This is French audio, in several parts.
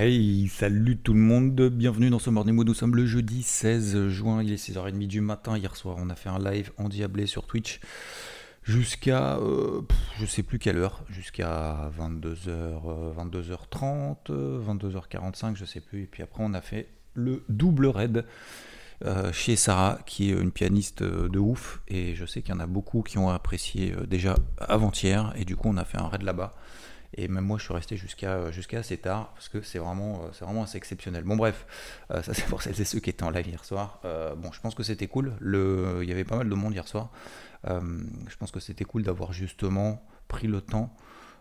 Hey, salut tout le monde, bienvenue dans ce Morning Mood. Nous sommes le jeudi 16 juin, il est 6h30 du matin. Hier soir, on a fait un live endiablé sur Twitch jusqu'à euh, je sais plus quelle heure, jusqu'à 22h, 22h30, 22h45, je sais plus. Et puis après, on a fait le double raid euh, chez Sarah, qui est une pianiste euh, de ouf. Et je sais qu'il y en a beaucoup qui ont apprécié euh, déjà avant-hier. Et du coup, on a fait un raid là-bas. Et même moi, je suis resté jusqu'à jusqu'à assez tard parce que c'est vraiment, vraiment assez exceptionnel. Bon, bref, ça c'est pour celles et ceux qui étaient en live hier soir. bon, je pense que c'était cool. Il y avait pas mal de monde hier soir. je pense que c'était cool d'avoir justement pris le temps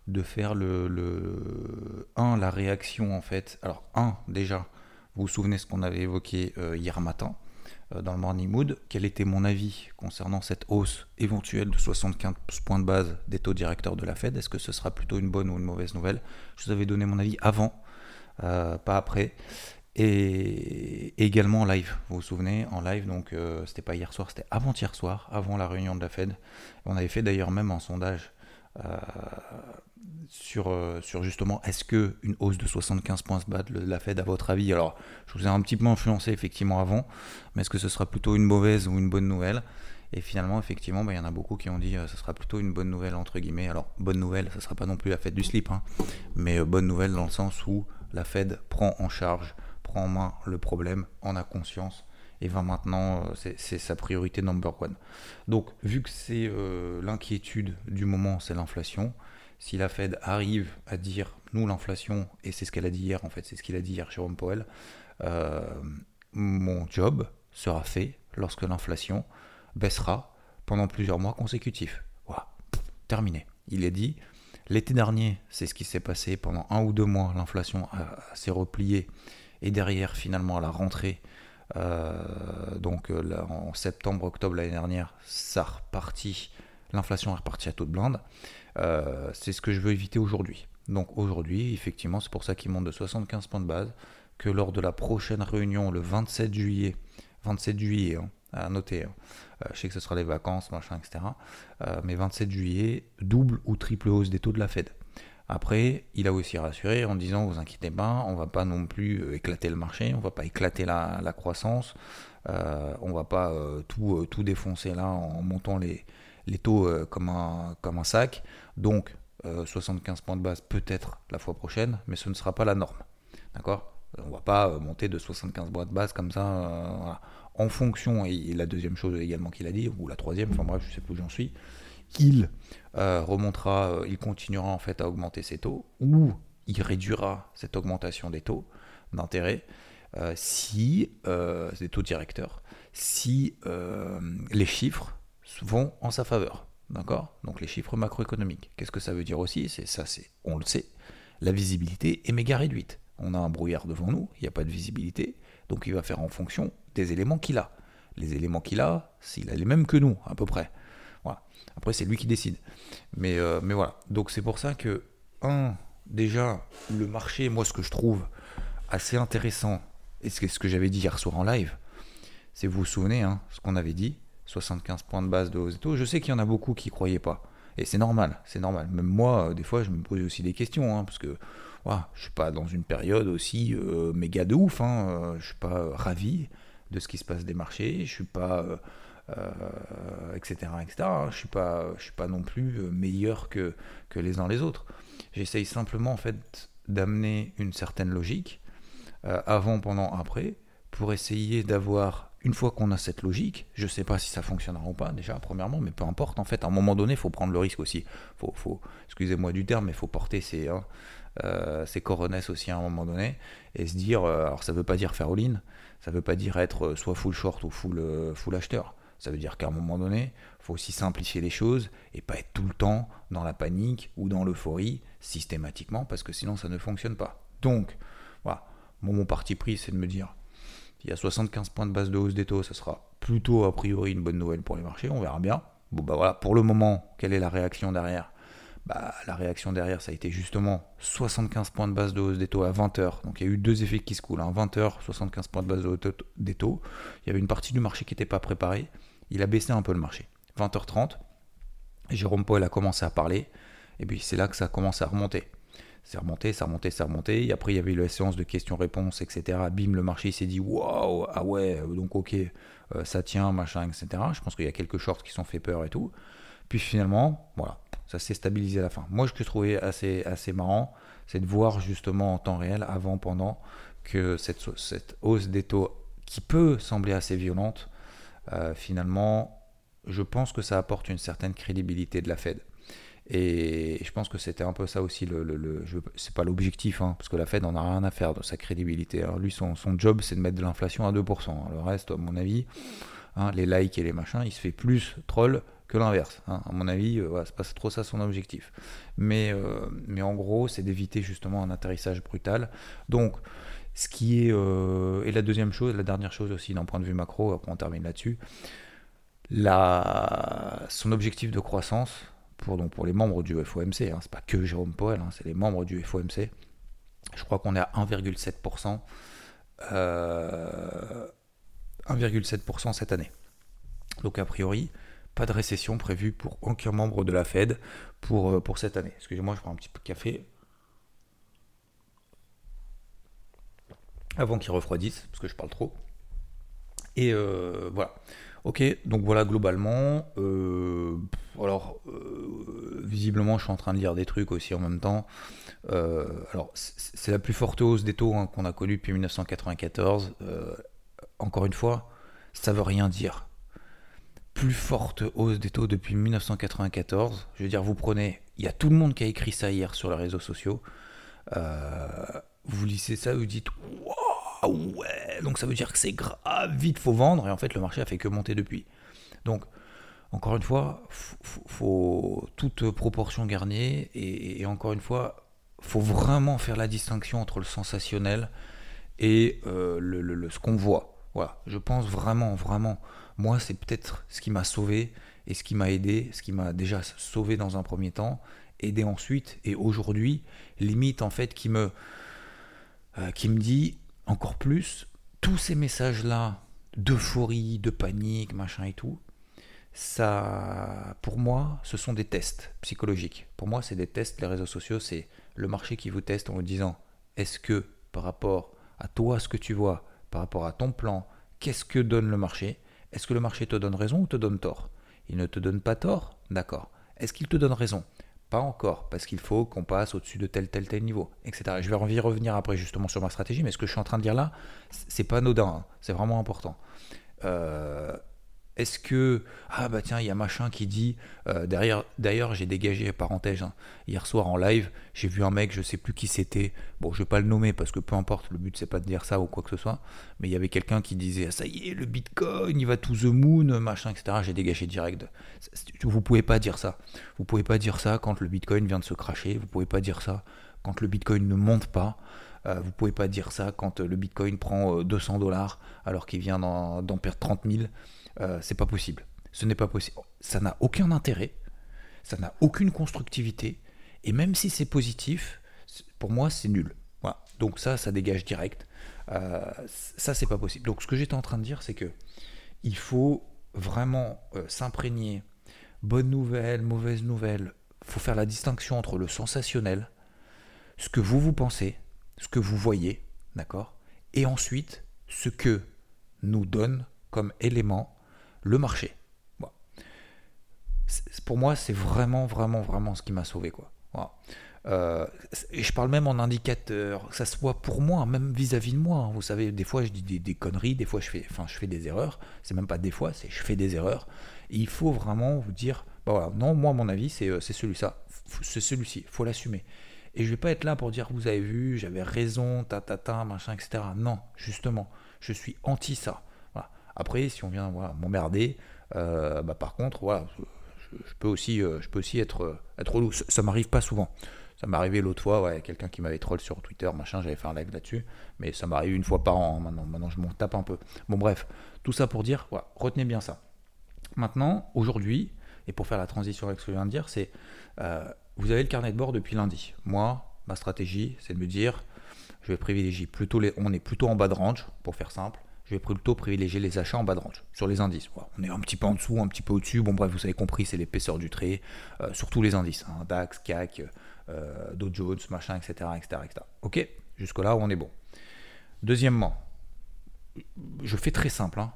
de faire le, le 1 la réaction en fait. Alors un déjà, vous vous souvenez ce qu'on avait évoqué hier matin euh, dans le Morning Mood, quel était mon avis concernant cette hausse éventuelle de 75 points de base des taux directeurs de la Fed? Est-ce que ce sera plutôt une bonne ou une mauvaise nouvelle? Je vous avais donné mon avis avant, euh, pas après. Et également en live, vous vous souvenez, en live, donc euh, c'était pas hier soir, c'était avant-hier soir, avant la réunion de la Fed. On avait fait d'ailleurs même un sondage sur, euh, sur justement est-ce que une hausse de 75 points se de la Fed à votre avis? Alors, je vous ai un petit peu influencé effectivement avant, mais est-ce que ce sera plutôt une mauvaise ou une bonne nouvelle? Et finalement, effectivement, bah, il y en a beaucoup qui ont dit euh, ce sera plutôt une bonne nouvelle entre guillemets. Alors, bonne nouvelle, ce sera pas non plus la fête du slip, hein, mais euh, bonne nouvelle dans le sens où la Fed prend en charge, prend en main le problème, en a conscience et va maintenant, c'est sa priorité number one. Donc, vu que c'est l'inquiétude du moment, c'est l'inflation, si la Fed arrive à dire, nous, l'inflation, et c'est ce qu'elle a dit hier, en fait, c'est ce qu'il a dit hier, Jérôme Powell, euh, mon job sera fait lorsque l'inflation baissera pendant plusieurs mois consécutifs. Voilà, terminé. Il a dit, l'été dernier, c'est ce qui s'est passé pendant un ou deux mois, l'inflation s'est repliée, et derrière, finalement, à la rentrée, euh, donc euh, en septembre, octobre l'année dernière, ça reparti, l'inflation est repartie à taux de blinde. Euh, c'est ce que je veux éviter aujourd'hui. Donc aujourd'hui, effectivement, c'est pour ça qu'il monte de 75 points de base, que lors de la prochaine réunion, le 27 juillet, 27 juillet, hein, à noter, hein, euh, je sais que ce sera les vacances, machin, etc. Euh, mais 27 juillet, double ou triple hausse des taux de la Fed. Après, il a aussi rassuré en disant, vous inquiétez pas, on va pas non plus éclater le marché, on va pas éclater la, croissance, on va pas tout, tout défoncer là en montant les, les taux euh, comme, un, comme un sac. Donc 75 euh, points de base peut-être la fois prochaine, mais ce ne sera pas la norme. D'accord? On va pas euh, monter de 75 points de base comme ça. En fonction, et la deuxième chose également qu'il a dit, ou la troisième, enfin bref, je sais plus où j'en suis, qu'il remontera, il continuera en fait à augmenter ses taux, ou il réduira cette augmentation des taux d'intérêt si, des taux directeurs, si les chiffres vont en sa faveur. D'accord? Donc les chiffres macroéconomiques. Qu'est-ce que ça veut dire aussi? C'est ça, c'est, on le sait, la visibilité est méga réduite. On a un brouillard devant nous, il n'y a pas de visibilité, donc il va faire en fonction des éléments qu'il a. Les éléments qu'il a, s'il a les mêmes que nous, à peu près. Après, c'est lui qui décide. Mais, euh, mais voilà. Donc c'est pour ça que, un, déjà, le marché, moi, ce que je trouve assez intéressant, et ce que j'avais dit hier soir en live, c'est, vous vous souvenez, hein, ce qu'on avait dit, 75 points de base de hausse et. Je sais qu'il y en a beaucoup qui ne croyaient pas. Et c'est normal, c'est normal. Même moi, euh, des fois, je me pose aussi des questions, hein, parce que voilà, je suis pas dans une période aussi euh, méga de ouf. Hein, je suis pas ravi de ce qui se passe des marchés. Je suis pas, etc., etc. Hein. je suis pas, suis pas non plus meilleur que que les uns les autres. J'essaye simplement en fait d'amener une certaine logique avant, pendant, après, pour essayer d'avoir une fois qu'on a cette logique, je ne sais pas si ça fonctionnera ou pas déjà, premièrement, mais peu importe, en fait, à un moment donné, il faut prendre le risque aussi. Faut, faut, excusez-moi du terme, mais il faut porter ses, hein, euh, ses coronesses aussi à un moment donné, et se dire, euh, alors ça ne veut pas dire faire all-in, ça ne veut pas dire être soit full short ou full, euh, full acheteur, Ça veut dire qu'à un moment donné, faut aussi simplifier les choses et pas être tout le temps dans la panique ou dans l'euphorie systématiquement parce que sinon ça ne fonctionne pas. Donc, voilà, mon parti pris, c'est de me dire, il y a 75 points de base de hausse des taux, ça sera plutôt a priori une bonne nouvelle pour les marchés, on verra bien. Bon bah voilà, pour le moment, quelle est la réaction derrière bah, la réaction derrière, ça a été justement 75 points de base de hausse des taux à 20h. Donc il y a eu deux effets qui se coulent. 20h, hein. 75 points de base de hausse des taux. Il y avait une partie du marché qui n'était pas préparée. Il a baissé un peu le marché. 20h30, Jérôme Paul a commencé à parler. Et puis c'est là que ça a commencé à remonter. C'est remonté, ça remonté, ça remonté. Et après, il y avait eu la séance de questions-réponses, etc. Bim, le marché s'est dit waouh, ah ouais, donc ok, euh, ça tient, machin, etc. Je pense qu'il y a quelques shorts qui sont fait peur et tout. Puis finalement, voilà, ça s'est stabilisé à la fin. Moi, ce que je trouvais assez, assez marrant, c'est de voir justement en temps réel, avant, pendant, que cette, cette hausse des taux, qui peut sembler assez violente, euh, finalement, je pense que ça apporte une certaine crédibilité de la Fed. Et je pense que c'était un peu ça aussi, le, le, c'est pas l'objectif, hein, parce que la Fed en a rien à faire de sa crédibilité. Lui, son, son job, c'est de mettre de l'inflation à 2%. Le reste, à mon avis, hein, les likes et les machins, il se fait plus troll que l'inverse. Hein. À mon avis, euh, c'est pas trop ça son objectif. Mais, euh, mais en gros, c'est d'éviter justement un atterrissage brutal. Donc, ce qui est. Euh, et la deuxième chose, la dernière chose aussi d'un point de vue macro, après on termine là-dessus, son objectif de croissance pour, donc pour les membres du FOMC, hein, c'est pas que Jérôme Powell, hein, c'est les membres du FOMC. Je crois qu'on est à 1,7%. 1,7% cette année. Donc a priori, pas de récession prévue pour aucun membre de la Fed pour, euh, pour cette année. Excusez-moi, je prends un petit peu de café. Avant qu'il refroidisse, parce que je parle trop. Et euh, voilà. Ok, donc voilà globalement. Euh, alors, visiblement, je suis en train de lire des trucs aussi en même temps. alors, c'est la plus forte hausse des taux hein, qu'on a connue depuis 1994. encore une fois, ça veut rien dire plus forte hausse des taux depuis 1994. Je veux dire, vous prenez, il y a tout le monde qui a écrit ça hier sur les réseaux sociaux. Euh, vous lisez ça, vous dites, waouh, ouais, donc ça veut dire que c'est grave, vite, faut vendre. Et en fait, le marché a fait que monter depuis. Donc, encore une fois, faut, faut toute proportion garnie. Et, encore une fois, faut vraiment faire la distinction entre le sensationnel et euh, le, ce qu'on voit. Voilà, je pense vraiment, vraiment moi, c'est peut-être ce qui m'a sauvé et ce qui m'a aidé, ce qui m'a déjà sauvé dans un premier temps, aidé ensuite, et aujourd'hui, limite en fait, qui me, euh, qui me dit encore plus, tous ces messages-là d'euphorie, de panique, machin et tout, ça, pour moi, ce sont des tests psychologiques. Pour moi, c'est des tests, les réseaux sociaux, c'est le marché qui vous teste en vous disant, est-ce que par rapport à toi, ce que tu vois, par rapport à ton plan, qu'est-ce que donne le marché? Est-ce que le marché te donne raison ou te donne tort? Il ne te donne pas tort? D'accord. Est-ce qu'il te donne raison? Pas encore, parce qu'il faut qu'on passe au-dessus de tel, tel, tel niveau, etc. Je vais revenir après justement sur ma stratégie, mais ce que je suis en train de dire là, c'est pas anodin, hein. c'est vraiment important. Euh, est-ce que ah bah tiens il y a machin qui dit euh, derrière d'ailleurs j'ai dégagé parenthèse hein, hier soir en live j'ai vu un mec je sais plus qui c'était. Bon je vais pas le nommer parce que peu importe le but c'est pas de dire ça ou quoi que ce soit mais il y avait quelqu'un qui disait ah, ça y est le Bitcoin il va to the moon machin etc j'ai dégagé direct. Vous pouvez pas dire ça. Vous pouvez pas dire ça quand le Bitcoin vient de se cracher. Vous pouvez pas dire ça quand le Bitcoin ne monte pas. Euh, vous pouvez pas dire ça quand le Bitcoin prend 200 euh, dollars alors qu'il vient d'en perdre 30 000 euh, c'est pas possible. Ce n'est pas possible. Ça n'a aucun intérêt, ça n'a aucune constructivité, et même si c'est positif, pour moi c'est nul. Donc ça, ça dégage direct. Euh, ça, c'est pas possible. Donc ce que j'étais en train de dire, c'est que il faut vraiment euh, s'imprégner. Bonne nouvelle, mauvaise nouvelle. Il faut faire la distinction entre le sensationnel, ce que vous vous pensez, ce que vous voyez, d'accord, et ensuite ce que nous donne comme élément le marché. Pour moi, c'est vraiment, vraiment, vraiment ce qui m'a sauvé. Quoi. Euh, et je parle même en indicateur, que ça soit pour moi, même vis-à-vis de moi. Hein. Vous savez, des fois je dis des, conneries, des fois je fais, enfin, je fais des erreurs. C'est même pas des fois, c'est je fais des erreurs. Et il faut vraiment vous dire, bah voilà, non, moi, mon avis, c'est euh, celui-ci. C'est celui-ci, faut l'assumer. Et je vais pas être là pour dire, vous avez vu, j'avais raison, ta, ta, ta, machin, etc. Non, justement, je suis anti ça. Après, si on vient m'emmerder, bah, par contre, voilà, je, peux aussi, je peux aussi être, être relou. Ça, ça m'arrive pas souvent. Ça m'est arrivé l'autre fois, ouais, quelqu'un qui m'avait troll sur Twitter, machin, j'avais fait un live là-dessus, mais ça m'arrive une fois par an, hein, maintenant, maintenant je m'en tape un peu. Bon bref, tout ça pour dire, retenez bien ça. Maintenant, aujourd'hui, et pour faire la transition avec ce que je viens de dire, c'est, euh, vous avez le carnet de bord depuis lundi. Moi, ma stratégie, c'est de me dire, je vais privilégier plutôt les, on est plutôt en bas de range, pour faire simple, je vais plutôt privilégier les achats en bas de range, sur les indices. on est un petit peu en dessous, un petit peu au-dessus. Bon, bref, vous avez compris, c'est l'épaisseur du trait, euh, sur tous les indices. Hein, DAX, CAC, euh, Dow Jones, machin, etc., etc., etc. Ok Jusque-là, on est bon. Deuxièmement, je fais très simple. Hein.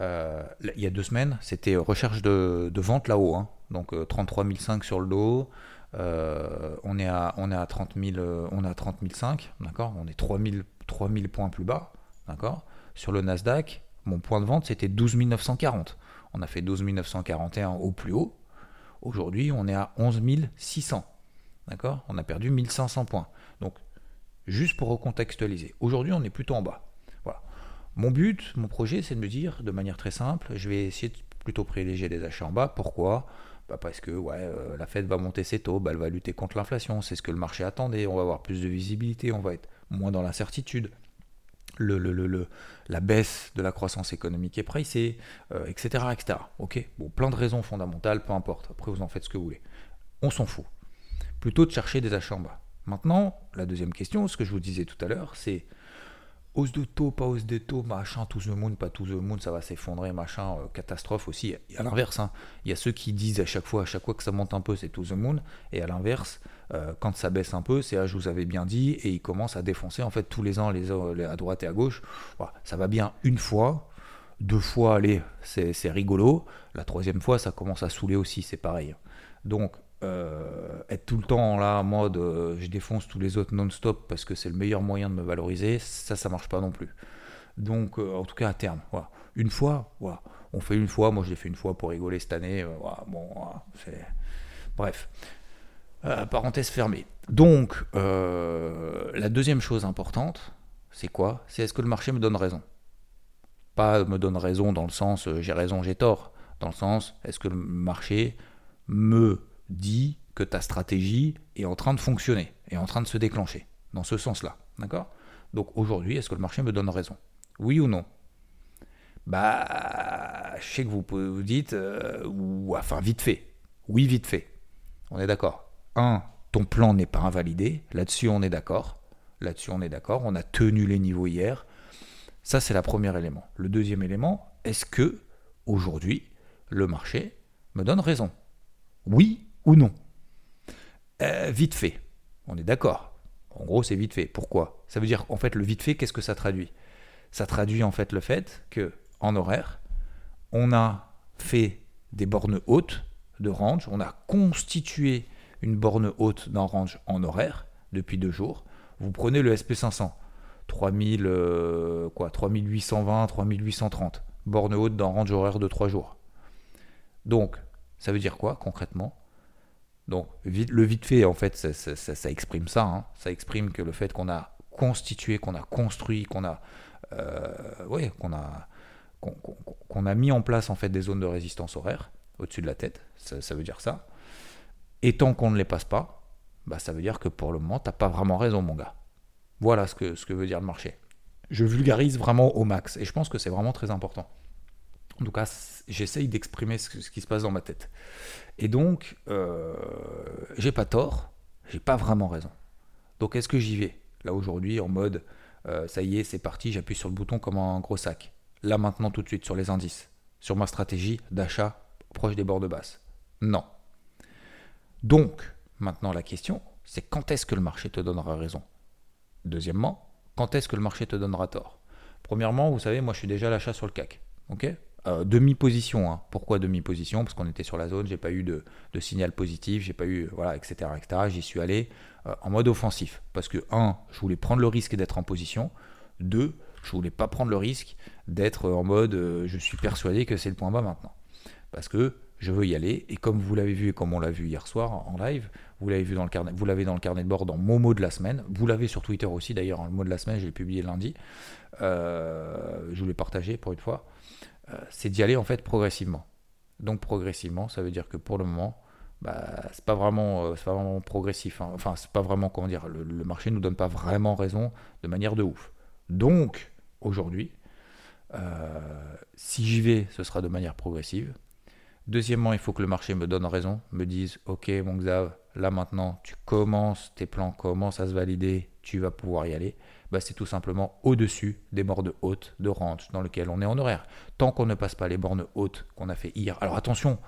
Euh, il y a deux semaines, c'était recherche de, vente là-haut. Hein. Donc 33 euh, 500 sur le dos. on, est à, on est à 30 000, on est à 30 500, d'accord On est 3000, 3000 points plus bas, d'accord Sur le Nasdaq, mon point de vente c'était 12 940. On a fait 12 941 au plus haut. Aujourd'hui, on est à 11 600. D'accord? On a perdu 1500 points. Donc, juste pour recontextualiser. Aujourd'hui, on est plutôt en bas. Voilà. Mon but, mon projet, c'est de me dire, de manière très simple, je vais essayer de plutôt privilégier des achats en bas. Pourquoi? Bah Parce que euh, la Fed va monter ses taux, bah, elle va lutter contre l'inflation. C'est ce que le marché attendait. On va avoir plus de visibilité, on va être moins dans l'incertitude. La baisse de la croissance économique est pricée, etc., euh, etc. Ok, bon, plein de raisons fondamentales, peu importe. Après, vous en faites ce que vous voulez. On s'en fout plutôt de chercher des achats en bas. Maintenant, la deuxième question, ce que je vous disais tout à l'heure, c'est hausse de taux, pas hausse de taux, machin, tout the moon, pas tout the moon, ça va s'effondrer, machin, euh, catastrophe aussi. Et à l'inverse, hein, il y a ceux qui disent à chaque fois, à chaque fois que ça monte un peu, c'est tout the moon, et à l'inverse, euh, quand ça baisse un peu, c'est ah, je vous avais bien dit, et ils commencent à défoncer en fait tous les ans, les, à droite et à gauche. ça va bien une fois, deux fois, allez, c'est rigolo. La troisième fois, ça commence à saouler aussi, c'est pareil. Donc, euh, être tout le temps là en mode euh, je défonce tous les autres non-stop parce que c'est le meilleur moyen de me valoriser, ça, ça marche pas non plus. Donc, euh, en tout cas, à terme, voilà. une fois, voilà. on fait une fois, moi je l'ai fait une fois pour rigoler cette année, bon, c'est. Bref. parenthèse fermée. Donc, la deuxième chose importante, c'est quoi? C'est est-ce que le marché me donne raison? Pas me donne raison dans le sens j'ai raison, j'ai tort. Dans le sens, est-ce que le marché me dit que ta stratégie est en train de fonctionner, est en train de se déclencher, dans ce sens-là. D'accord? Donc aujourd'hui, est-ce que le marché me donne raison? Oui ou non? Bah, je sais que vous, vous dites, euh, ou enfin vite fait. Oui, vite fait. On est d'accord? Un, ton plan n'est pas invalidé. Là-dessus, on est d'accord. Là-dessus, on est d'accord. On a tenu les niveaux hier. Ça, c'est le premier élément. Le deuxième élément, est-ce que aujourd'hui, le marché me donne raison? Oui ou non euh, Vite fait. On est d'accord. En gros, c'est vite fait. Pourquoi? Ça veut dire, en fait, le vite fait, qu'est-ce que ça traduit? Ça traduit en fait le fait que en horaire, on a fait des bornes hautes de range, on a constitué une borne haute d'un range en horaire depuis deux jours. Vous prenez le SP500, 3000, euh, quoi, 3820, 3830, borne haute d'un range horaire de trois jours. Donc, ça veut dire quoi concrètement? Donc le vite fait, en fait, ça, exprime ça. Hein. Ça exprime que le fait qu'on a constitué, qu'on a construit, qu'on a, euh, qu'on a, qu'on, a mis en place en fait des zones de résistance horaire au-dessus de la tête. Ça, veut dire ça. Et tant qu'on ne les passe pas, bah, ça veut dire que pour le moment, tu n'as pas vraiment raison, mon gars. Voilà ce que, ce que veut dire le marché. Je vulgarise vraiment au max. Et je pense que c'est vraiment très important. En tout cas, j'essaye d'exprimer ce, qui se passe dans ma tête. Et donc, euh, j'ai pas tort, j'ai pas vraiment raison. Donc, est-ce que j'y vais? Là, aujourd'hui, en mode, euh, ça y est, c'est parti, j'appuie sur le bouton comme un gros sac. Là, maintenant, tout de suite, sur les indices. Sur ma stratégie d'achat proche des bords de basse. Non. Donc, maintenant, la question, c'est quand est-ce que le marché te donnera raison? Deuxièmement, quand est-ce que le marché te donnera tort? Premièrement, vous savez, moi, je suis déjà à l'achat sur le CAC. ok? Euh, demi-position. Hein. Pourquoi demi-position? Parce qu'on était sur la zone, j'ai pas eu de, signal positif, j'ai pas eu, voilà, etc. etc. J'y suis allé euh, en mode offensif. Parce que, un, je voulais prendre le risque d'être en position. Deux, je voulais pas prendre le risque d'être en mode euh, je suis persuadé que c'est le point bas maintenant. Parce que je veux y aller. Et comme vous l'avez vu et comme on l'a vu hier soir en live, vous l'avez vu dans le carnet, vous l'avez dans le carnet de bord dans mon mot de la semaine. Vous l'avez sur Twitter aussi d'ailleurs. Le mot de la semaine, je l'ai publié lundi. je voulais partager pour une fois. Euh, c'est d'y aller en fait progressivement. Donc progressivement, ça veut dire que pour le moment, bah, c'est pas vraiment, euh, pas vraiment progressif. Hein. Enfin, c'est pas vraiment comment dire. Le, le marché nous donne pas vraiment raison de manière de ouf. Donc aujourd'hui, euh, si j'y vais, ce sera de manière progressive. Deuxièmement, il faut que le marché me donne raison, me dise Ok, mon Xav, là maintenant, tu commences, tes plans commencent à se valider, tu vas pouvoir y aller. Bah, c'est tout simplement au-dessus des bornes hautes de range dans lesquelles on est en horaire. Tant qu'on ne passe pas les bornes hautes qu'on a fait hier. Alors attention,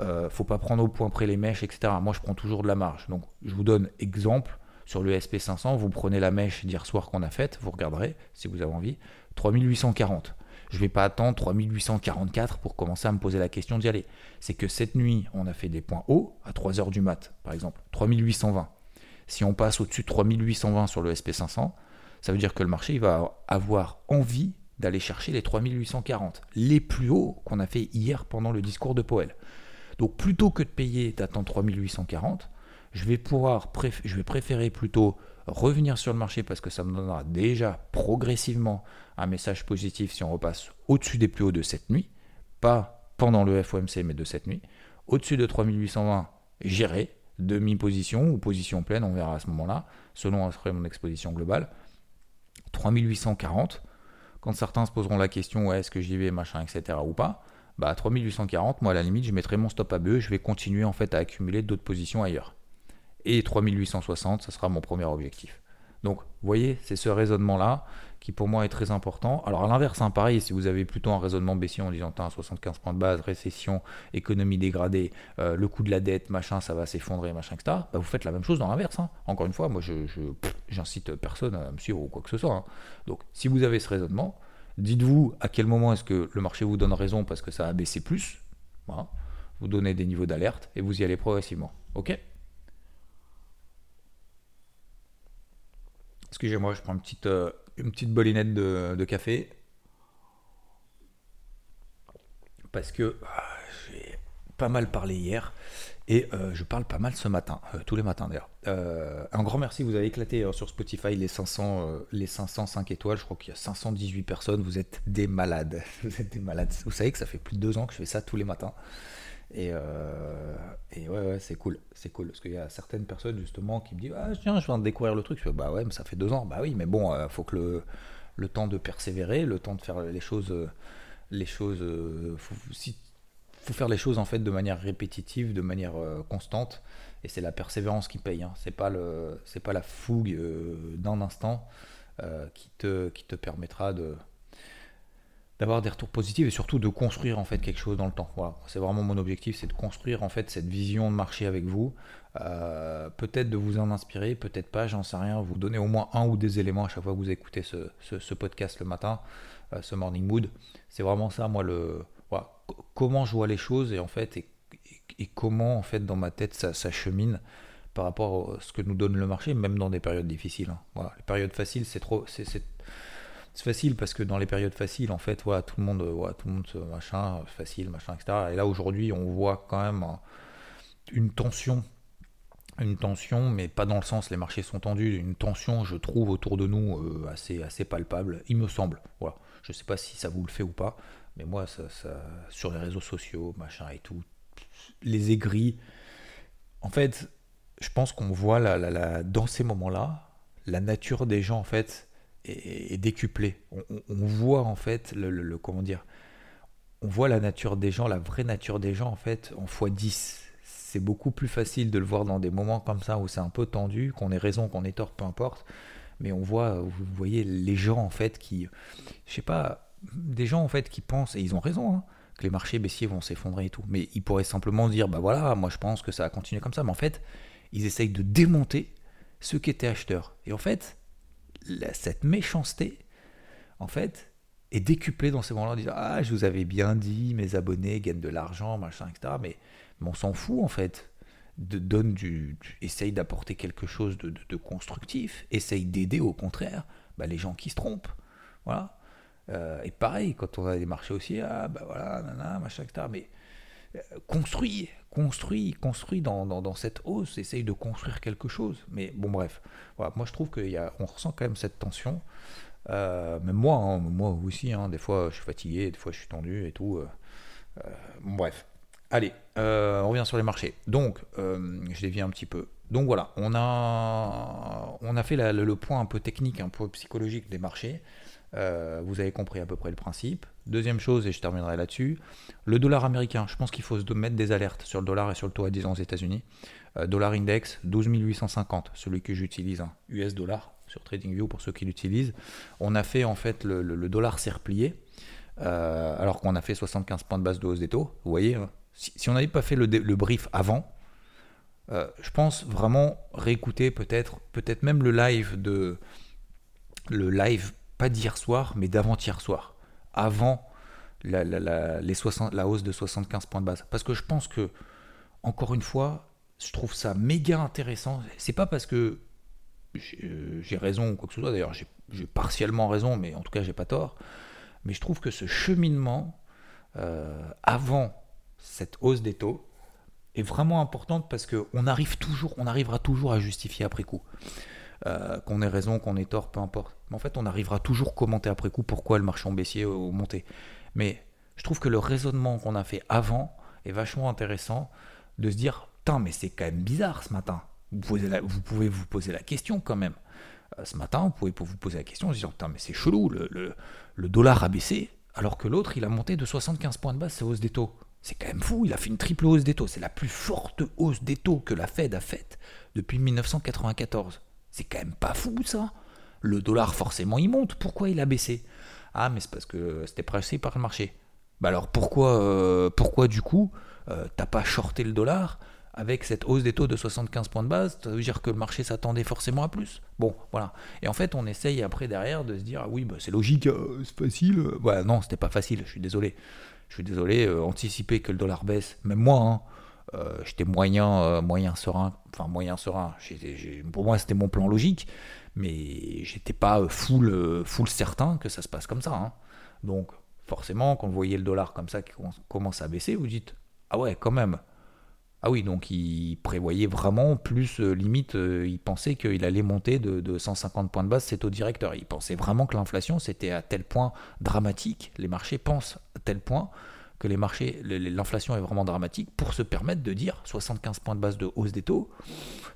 euh, faut pas prendre au point près les mèches, etc. Moi, je prends toujours de la marge. Donc, je vous donne exemple sur le SP500. Vous prenez la mèche d'hier soir qu'on a faite, vous regarderez si vous avez envie. 3840. Je ne vais pas attendre 3844 pour commencer à me poser la question d'y aller. C'est que cette nuit, on a fait des points hauts à 3h du mat, par exemple, 3820. Si on passe au-dessus de 3820 sur le SP500, ça veut dire que le marché va avoir envie d'aller chercher les 3840, les plus hauts qu'on a fait hier pendant le discours de Powell. Donc plutôt que de payer d'attendre 3840, je vais pouvoir je vais préférer plutôt revenir sur le marché parce que ça me donnera déjà progressivement un message positif si on repasse au-dessus des plus hauts de cette nuit, pas pendant le FOMC mais de cette nuit. Au-dessus de 3820, j'irai demi-position ou position pleine, on verra à ce moment-là, selon après mon exposition globale. 3840, quand certains se poseront la question est-ce que j'y vais, machin, etc. ou pas, bah 3840, moi à la limite, je mettrai mon stop à BE, je vais continuer en fait à accumuler d'autres positions ailleurs. Et 3860, ça sera mon premier objectif. Donc, vous voyez, c'est ce raisonnement-là qui pour moi est très important. Alors à l'inverse, hein, pareil, si vous avez plutôt un raisonnement baissier en disant 75 points de base, récession, économie dégradée, euh, le coût de la dette, machin, ça va s'effondrer, machin, etc., bah, vous faites la même chose dans l'inverse. Hein. Encore une fois, moi je, j'incite personne à me suivre ou quoi que ce soit. Hein. Donc si vous avez ce raisonnement, dites-vous à quel moment est-ce que le marché vous donne raison parce que ça a baissé plus. Vous donnez des niveaux d'alerte et vous y allez progressivement. Ok? Excusez-moi, je prends une petite, euh, bolinette de, café. Parce que ah, j'ai pas mal parlé hier et euh, je parle pas mal ce matin, euh, tous les matins d'ailleurs. un grand merci, vous avez éclaté sur Spotify les 500, les 505 étoiles. Je crois qu'il y a 518 personnes. Vous êtes des malades. Vous êtes des malades. Vous savez que ça fait plus de deux ans que je fais ça tous les matins. Et, euh, et ouais, ouais c'est cool, c'est cool. Parce qu'il y a certaines personnes justement qui me disent Ah, tiens, je viens de découvrir le truc. Je fais, bah ouais, mais ça fait deux ans. Bah oui, mais bon, il euh, faut que le, le, temps de persévérer, le temps de faire les choses. Les choses euh, faut, faire les choses en fait de manière répétitive, de manière constante. Et c'est la persévérance qui paye. Hein. C'est pas, pas la fougue d'un instant qui, te, qui te permettra de d'avoir des retours positifs et surtout de construire en fait quelque chose dans le temps. Voilà, c'est vraiment mon objectif, c'est de construire en fait cette vision de marché avec vous. Euh, peut-être de vous en inspirer, peut-être pas, j'en sais rien. Vous donner au moins un ou des éléments à chaque fois que vous écoutez ce, podcast le matin, euh, ce morning mood. C'est vraiment ça, moi le voilà, comment je vois les choses et en fait et, comment en fait dans ma tête ça, ça, chemine par rapport à ce que nous donne le marché, même dans des périodes difficiles. Hein. Voilà, les périodes faciles, c'est trop, c'est facile parce que dans les périodes faciles, en fait, voilà, tout le monde, voilà, tout le monde, machin, facile, machin, etc. Et là, aujourd'hui, on voit quand même une tension, une tension, mais pas dans le sens les marchés sont tendus, une tension, je trouve, autour de nous euh, assez, assez palpable, il me semble. Voilà. Je sais pas si ça vous le fait ou pas, mais moi, ça, sur les réseaux sociaux, machin et tout, les aigris. En fait, je pense qu'on voit la, la, dans ces moments-là, la nature des gens, en fait, est, décuplé. On, voit en fait le, comment dire, on voit la nature des gens, la vraie nature des gens en fait en fois 10. C'est beaucoup plus facile de le voir dans des moments comme ça où c'est un peu tendu, qu'on ait raison, qu'on ait tort, peu importe. Mais on voit, vous voyez les gens en fait qui, je sais pas, des gens en fait qui pensent et ils ont raison. Hein, que les marchés baissiers vont s'effondrer et tout. Mais ils pourraient simplement dire, bah voilà, moi je pense que ça va continuer comme ça. Mais en fait, ils essayent de démonter ceux qui étaient acheteurs. Et en fait, cette méchanceté, en fait, est décuplée dans ces moments-là en disant Ah, je vous avais bien dit, mes abonnés gagnent de l'argent, machin, etc. Mais, on s'en fout, en fait. Donne du, essaye d'apporter quelque chose de, constructif, essaye d'aider au contraire bah, les gens qui se trompent. Voilà. Euh, et pareil, quand on a des marchés aussi, ah bah voilà, machin, etc. Mais euh, construis, construit, dans, cette hausse, essaye de construire quelque chose. Mais bon, bref, moi je trouve qu'on ressent quand même cette tension. Euh, même moi, hein, moi aussi, hein, des fois je suis fatigué, des fois je suis tendu et tout. Euh, euh, bon, bref. Allez, on revient sur les marchés. Donc, je dévie un petit peu. Donc voilà, on a, on a fait le, point un peu technique, un peu psychologique des marchés. Euh, vous avez compris à peu près le principe. Deuxième chose, et je terminerai là-dessus, le dollar américain. Je pense qu'il faut se mettre des alertes sur le dollar et sur le taux à 10 ans aux États-Unis. dollar index 12 850, celui que j'utilise, US dollar sur TradingView pour ceux qui l'utilisent. On a fait en fait le, dollar s'est replié, alors qu'on a fait 75 points de base de hausse des taux. Vous voyez, hein si, on n'avait pas fait le, brief avant, euh, je pense vraiment réécouter peut-être, peut-être même le live de le live pas d'hier soir, mais d'avant-hier soir, avant la, les 60, la hausse de 75 points de base. Parce que je pense que, encore une fois, je trouve ça méga intéressant. C'est pas parce que j'ai raison ou quoi que ce soit, d'ailleurs j'ai partiellement raison, mais en tout cas j'ai pas tort. Mais je trouve que ce cheminement euh, avant cette hausse des taux est vraiment importante parce qu'on arrive toujours, on arrivera toujours à justifier après coup. Euh, qu'on ait raison, qu'on ait tort, peu importe. Mais en fait, on arrivera toujours à commenter après coup pourquoi le marché en baissier ou monté. Mais je trouve que le raisonnement qu'on a fait avant est vachement intéressant de se dire, putain, mais c'est quand même bizarre ce matin. Vous, pouvez vous poser la question quand même. Euh, ce matin, vous pouvez vous poser la question en se disant, putain, mais c'est chelou, le, le, dollar a baissé, alors que l'autre, il a monté de 75 points de base, sa hausse des taux. C'est quand même fou, il a fait une triple hausse des taux. C'est la plus forte hausse des taux que la Fed a faite depuis 1994. C'est quand même pas fou ça. Le dollar forcément il monte. Pourquoi il a baissé? Ah mais c'est parce que c'était pressé par le marché. Bah alors pourquoi, euh, pourquoi du coup euh, t'as pas shorté le dollar avec cette hausse des taux de 75 points de base, ça veut dire que le marché s'attendait forcément à plus? Bon, voilà. Et en fait, on essaye après derrière de se dire, ah oui, bah, c'est logique, euh, c'est facile. Voilà, non, c'était pas facile, je suis désolé je suis désolé, anticiper que le dollar baisse, même moi, hein, j'étais moyen, euh, moyen serein, enfin moyen serein, pour moi c'était mon plan logique, mais j'étais pas full, full certain que ça se passe comme ça. Hein. Donc forcément, quand vous voyez le dollar comme ça qui commence à baisser, vous dites, ah ouais, quand même, ah oui, donc il prévoyait vraiment plus, euh, limite, euh, il pensait qu'il allait monter de, 150 points de base c'est au directeur. Il pensait vraiment que l'inflation, c'était à tel point dramatique, les marchés pensent à tel point que les marchés, l'inflation est vraiment dramatique pour se permettre de dire 75 points de base de hausse des taux.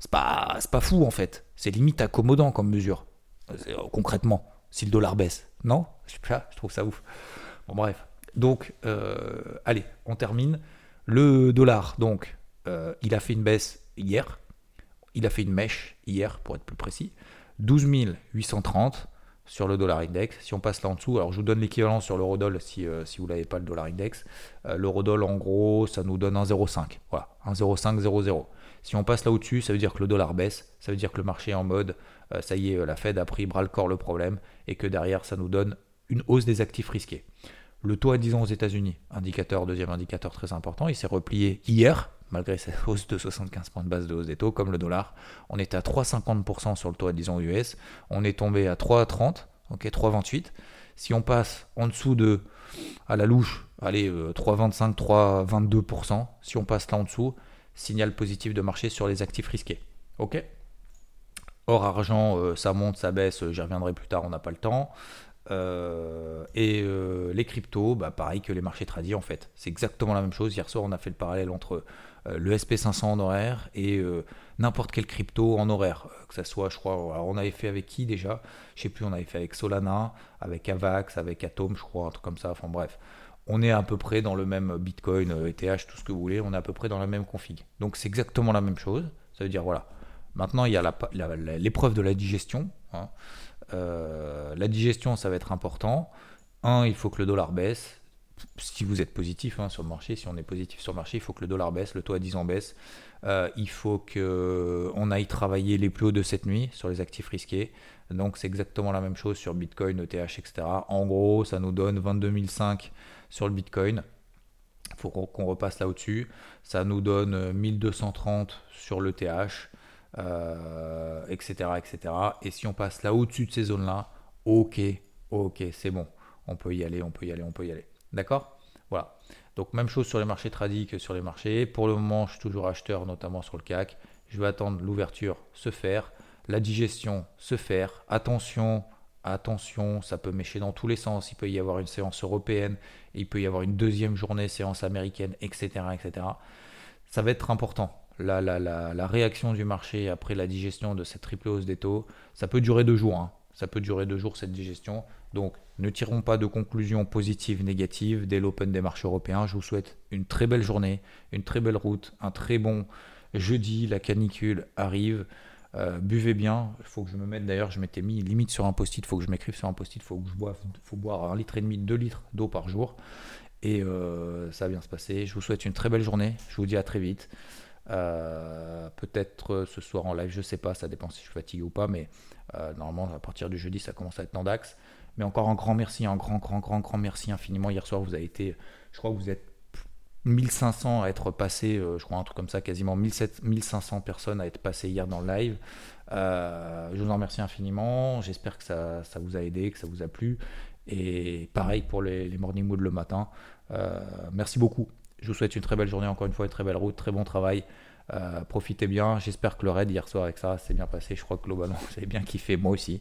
C'est pas, pas fou en fait. C'est limite accommodant comme mesure. Euh, concrètement, si le dollar baisse. Non? Je, je trouve ça ouf. Bon, bref. Donc, allez, on termine. Le dollar, donc, euh, il a fait une baisse hier. Il a fait une mèche hier, pour être plus précis. 12 830 sur le dollar index. Si on passe là en dessous, alors je vous donne l'équivalent sur l'eurodoll si, euh, si vous n'avez pas le dollar index. Euh, l'eurodoll, en gros, ça nous donne 1,05. Voilà, 1,0500. Si on passe là au-dessus, ça veut dire que le dollar baisse. Ça veut dire que le marché est en mode, ça y est, la Fed a pris bras le corps le problème et que derrière, ça nous donne une hausse des actifs risqués. Le taux à 10 ans aux États-Unis, indicateur, deuxième indicateur très important, il s'est replié hier, malgré cette hausse de 75 points de base de hausse des taux, comme le dollar. On était à 3,50% sur le taux à 10 ans US. On est tombé à 3,30, ok, 3,28. Si on passe en dessous de, à la louche, allez, 3,25, euh, 3,22%, si on passe là en dessous, signal positif de marché sur les actifs risqués. Ok Or, argent, euh, ça monte, ça baisse, j'y reviendrai plus tard, on n'a pas le temps. Euh, et les cryptos, bah, pareil que les marchés tradis en fait. C'est exactement la même chose. Hier soir, on a fait le parallèle entre euh, le SP500 en horaire et euh, n'importe quel crypto en horaire. Euh, que ça soit, je crois, on avait fait avec qui déjà? Je sais plus, on avait fait avec Solana, avec Avax, avec Atom, je crois, un truc comme ça. Enfin bref, on est à peu près dans le même Bitcoin, ETH, tout ce que vous voulez, on est à peu près dans la même config. Donc c'est exactement la même chose. Ça veut dire, voilà. Maintenant, il y a l'épreuve de la digestion. Hein. la digestion, ça va être important. Un, il faut que le dollar baisse si vous êtes positif hein, sur le marché, si on est positif sur le marché, il faut que le dollar baisse, le taux à 10 ans baisse. Euh, il faut qu'on aille travailler les plus hauts de cette nuit sur les actifs risqués. Donc c'est exactement la même chose sur Bitcoin, ETH, etc. En gros, ça nous donne 22 500 sur le Bitcoin. Il faut qu'on repasse là au-dessus. Ça nous donne 1230 sur l'ETH, euh, etc., etc. Et si on passe là au-dessus de ces zones-là, ok, ok, c'est bon. On peut y aller, on peut y aller, on peut y aller. D'accord? Voilà. Donc même chose sur les marchés tradis que sur les marchés. Pour le moment, je suis toujours acheteur, notamment sur le CAC. Je vais attendre l'ouverture se faire, la digestion se faire. Attention attention, ça peut mécher dans tous les sens. Il peut y avoir une séance européenne, il peut y avoir une deuxième journée séance américaine, etc. etc. Ça va être important. La, la, la, réaction du marché après la digestion de cette triple hausse des taux, ça peut durer deux jours. Hein. Ça peut durer deux jours cette digestion. Donc ne tirons pas de conclusions positives, négatives dès l'open des marchés européens. Je vous souhaite une très belle journée, une très belle route, un très bon jeudi. La canicule arrive. Euh, buvez bien. Il faut que je me mette d'ailleurs, je m'étais mis limite sur un post-it. Il faut que je m'écrive sur un post-it. Il faut que je boive, faut boire un litre et demi, deux litres d'eau par jour. Et euh, ça va bien se passer. Je vous souhaite une très belle journée. Je vous dis à très vite. Euh, peut-être ce soir en live, je sais pas, ça dépend si je suis fatigué ou pas, mais normalement à partir du jeudi ça commence à être dans DAX. Mais encore un grand merci, un grand, grand, grand, grand merci infiniment. Hier soir vous avez été, je crois que vous êtes 1500 à être passés, euh, je crois un truc comme ça, quasiment 1500 personnes à être passées hier dans le live. Euh, je vous en remercie infiniment. J'espère que ça, ça, vous a aidé, que ça vous a plu. Et pareil pour les, morning mood le matin. Euh, merci beaucoup. Je vous souhaite une très belle journée, encore une fois, une très belle route, très bon travail. profitez bien. J'espère que le raid hier soir avec ça s'est bien passé. Je crois que globalement, vous avez bien kiffé, moi aussi.